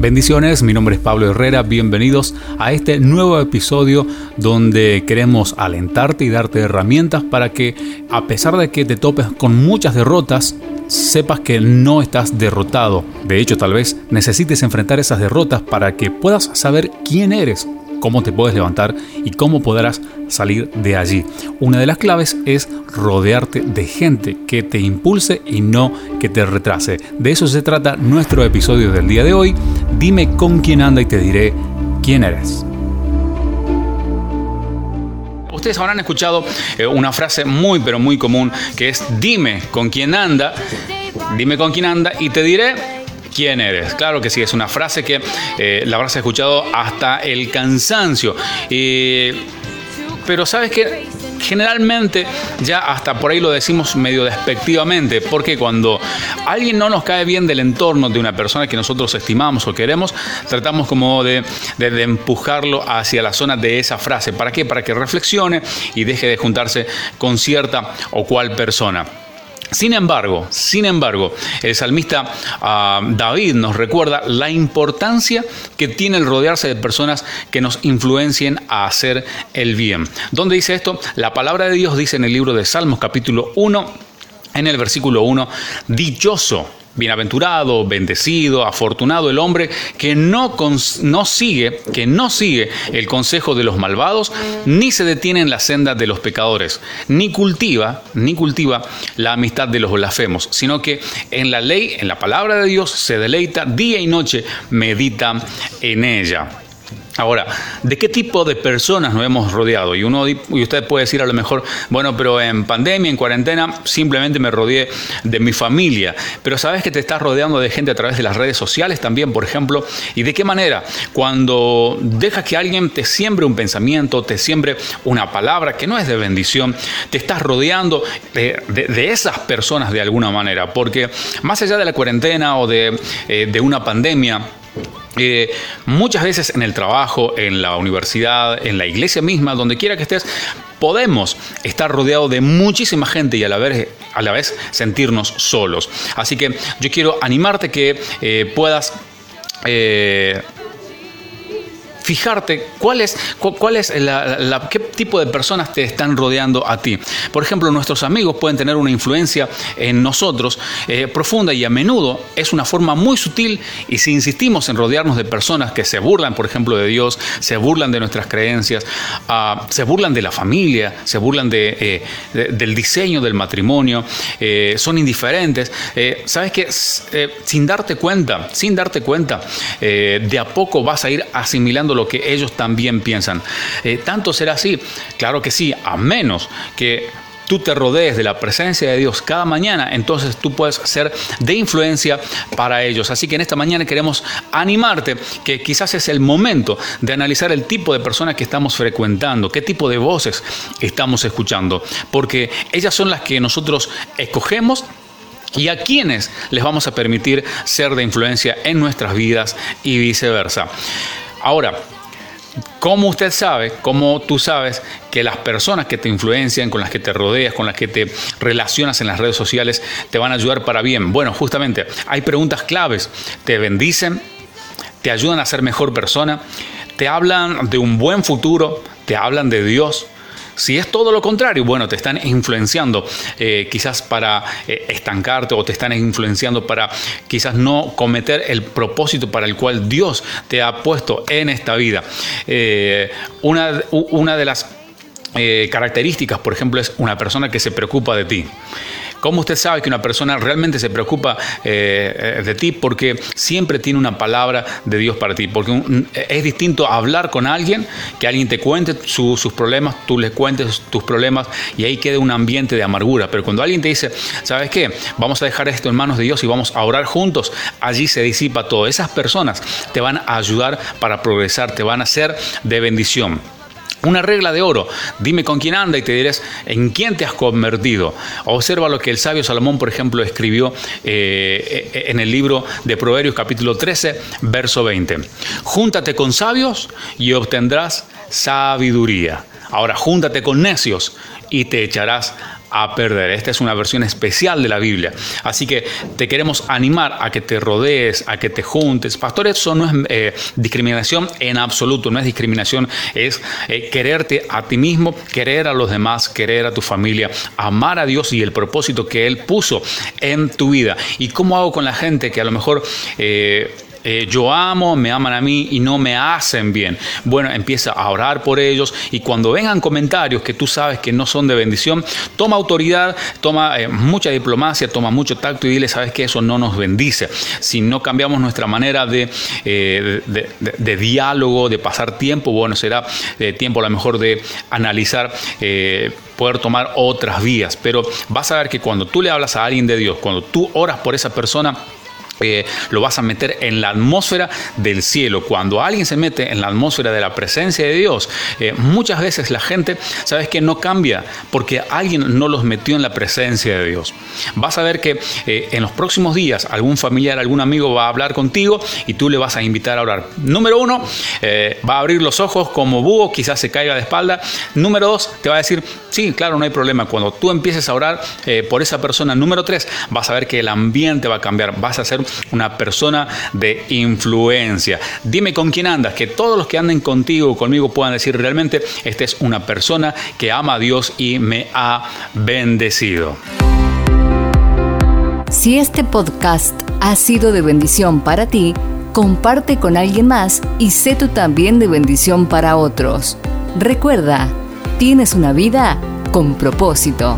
Bendiciones, mi nombre es Pablo Herrera, bienvenidos a este nuevo episodio donde queremos alentarte y darte herramientas para que a pesar de que te topes con muchas derrotas, sepas que no estás derrotado. De hecho, tal vez necesites enfrentar esas derrotas para que puedas saber quién eres, cómo te puedes levantar y cómo podrás salir de allí. Una de las claves es rodearte de gente que te impulse y no que te retrase. De eso se trata nuestro episodio del día de hoy. Dime con quién anda y te diré quién eres. Ustedes habrán escuchado eh, una frase muy pero muy común que es dime con quién anda, dime con quién anda y te diré quién eres. Claro que sí, es una frase que eh, la habrás escuchado hasta el cansancio. pero sabes que generalmente ya hasta por ahí lo decimos medio despectivamente, porque cuando alguien no nos cae bien del entorno de una persona que nosotros estimamos o queremos, tratamos como de, de empujarlo hacia la zona de esa frase. ¿Para qué? Para que reflexione y deje de juntarse con cierta o cual persona. Sin embargo, sin embargo, el salmista ah, David nos recuerda la importancia que tiene el rodearse de personas que nos influencien a hacer el bien. ¿Dónde dice esto? La palabra de Dios dice en el libro de Salmos capítulo 1, en el versículo 1, dichoso Bienaventurado, bendecido, afortunado el hombre que no, no, sigue, que no sigue el consejo de los malvados, ni se detiene en la senda de los pecadores, ni cultiva, ni cultiva la amistad de los blasfemos, sino que en la ley, en la palabra de Dios se deleita día y noche, medita en ella. Ahora, ¿de qué tipo de personas nos hemos rodeado? Y uno y usted puede decir a lo mejor, bueno, pero en pandemia, en cuarentena, simplemente me rodeé de mi familia. Pero sabes que te estás rodeando de gente a través de las redes sociales también, por ejemplo. ¿Y de qué manera? Cuando dejas que alguien te siembre un pensamiento, te siembre una palabra que no es de bendición, te estás rodeando de, esas personas de alguna manera. Porque más allá de la cuarentena o de, eh, de una pandemia, eh, muchas veces en el trabajo, en la universidad, en la iglesia misma, donde quiera que estés, podemos estar rodeados de muchísima gente y a la vez, a la vez sentirnos solos. Así que yo quiero animarte que eh, puedas... Eh, fijarte cuál es, cuál es la, qué tipo de personas te están rodeando a ti. Por ejemplo, nuestros amigos pueden tener una influencia en nosotros eh, profunda y a menudo es una forma muy sutil y si insistimos en rodearnos de personas que se burlan, por ejemplo, de Dios, se burlan de nuestras creencias, ah, se burlan de la familia, se burlan eh, del diseño del matrimonio, eh, son indiferentes, sabes que sin darte cuenta, sin darte cuenta, de a poco vas a ir asimilando lo que ellos también piensan. Eh, ¿Tanto será así? Claro que sí, a menos que tú te rodees de la presencia de Dios cada mañana, entonces tú puedes ser de influencia para ellos. Así que en esta mañana queremos animarte que quizás es el momento de analizar el tipo de personas que estamos frecuentando, qué tipo de voces estamos escuchando, porque ellas son las que nosotros escogemos y a quienes les vamos a permitir ser de influencia en nuestras vidas y viceversa. Ahora, ¿cómo usted sabe, cómo tú sabes que las personas que te influencian, con las que te rodeas, con las que te relacionas en las redes sociales, te van a ayudar para bien? Bueno, justamente hay preguntas claves. ¿Te bendicen? ¿Te ayudan a ser mejor persona? ¿Te hablan de un buen futuro? ¿Te hablan de Dios? Si es todo lo contrario, bueno, te están influenciando eh, quizás para eh, estancarte o te están influenciando para quizás no cometer el propósito para el cual Dios te ha puesto en esta vida. Eh, una, una, de las características, por ejemplo, es una persona que se preocupa de ti. ¿Cómo usted sabe que una persona realmente se preocupa eh, eh, de ti? Porque siempre tiene una palabra de Dios para ti. Porque es distinto hablar con alguien, que alguien te cuente sus problemas, tú le cuentes tus problemas y ahí queda un ambiente de amargura. Pero cuando alguien te dice, ¿sabes qué? Vamos a dejar esto en manos de Dios y vamos a orar juntos, allí se disipa todo. Esas personas te van a ayudar para progresar, te van a ser de bendición. Una regla de oro, dime con quién anda y te diré en quién te has convertido. Observa lo que el sabio Salomón, por ejemplo, escribió eh, en el libro de Proverbios capítulo 13, verso 20. Júntate con sabios y obtendrás sabiduría. Ahora, júntate con necios y te echarás a perder. Esta es una versión especial de la Biblia. Así que te queremos animar a que te rodees, a que te juntes. Pastor, eso no es eh, discriminación en absoluto, no es discriminación, es eh, quererte a ti mismo, querer a los demás, querer a tu familia, amar a Dios y el propósito que Él puso en tu vida. ¿Y cómo hago con la gente que a lo mejor... Eh, eh, yo amo, me aman a mí y no me hacen bien. Bueno, empieza a orar por ellos y cuando vengan comentarios que tú sabes que no son de bendición, toma autoridad, toma eh, mucha diplomacia, toma mucho tacto y dile, sabes que eso no nos bendice. Si no cambiamos nuestra manera de, eh, de, diálogo, de pasar tiempo, bueno, será tiempo a lo mejor de analizar poder tomar otras vías. Pero vas a ver que cuando tú le hablas a alguien de Dios, cuando tú oras por esa persona, eh, lo vas a meter en la atmósfera del cielo. Cuando alguien se mete en la atmósfera de la presencia de Dios, eh, muchas veces la gente, sabes que no cambia porque alguien no los metió en la presencia de Dios. Vas a ver que eh, en los próximos días algún familiar, algún amigo va a hablar contigo y tú le vas a invitar a orar. Número uno, va a abrir los ojos como búho, quizás se caiga de espalda. Número dos, te va a decir, sí, claro, no hay problema. Cuando tú empieces a orar por esa persona, número tres, vas a ver que el ambiente va a cambiar, vas a ser una persona de influencia. Dime con quién andas, que todos los que anden contigo conmigo puedan decir realmente, esta es una persona que ama a Dios y me ha bendecido. Si este podcast ha sido de bendición para ti, comparte con alguien más y sé tú también de bendición para otros. Recuerda, tienes una vida con propósito.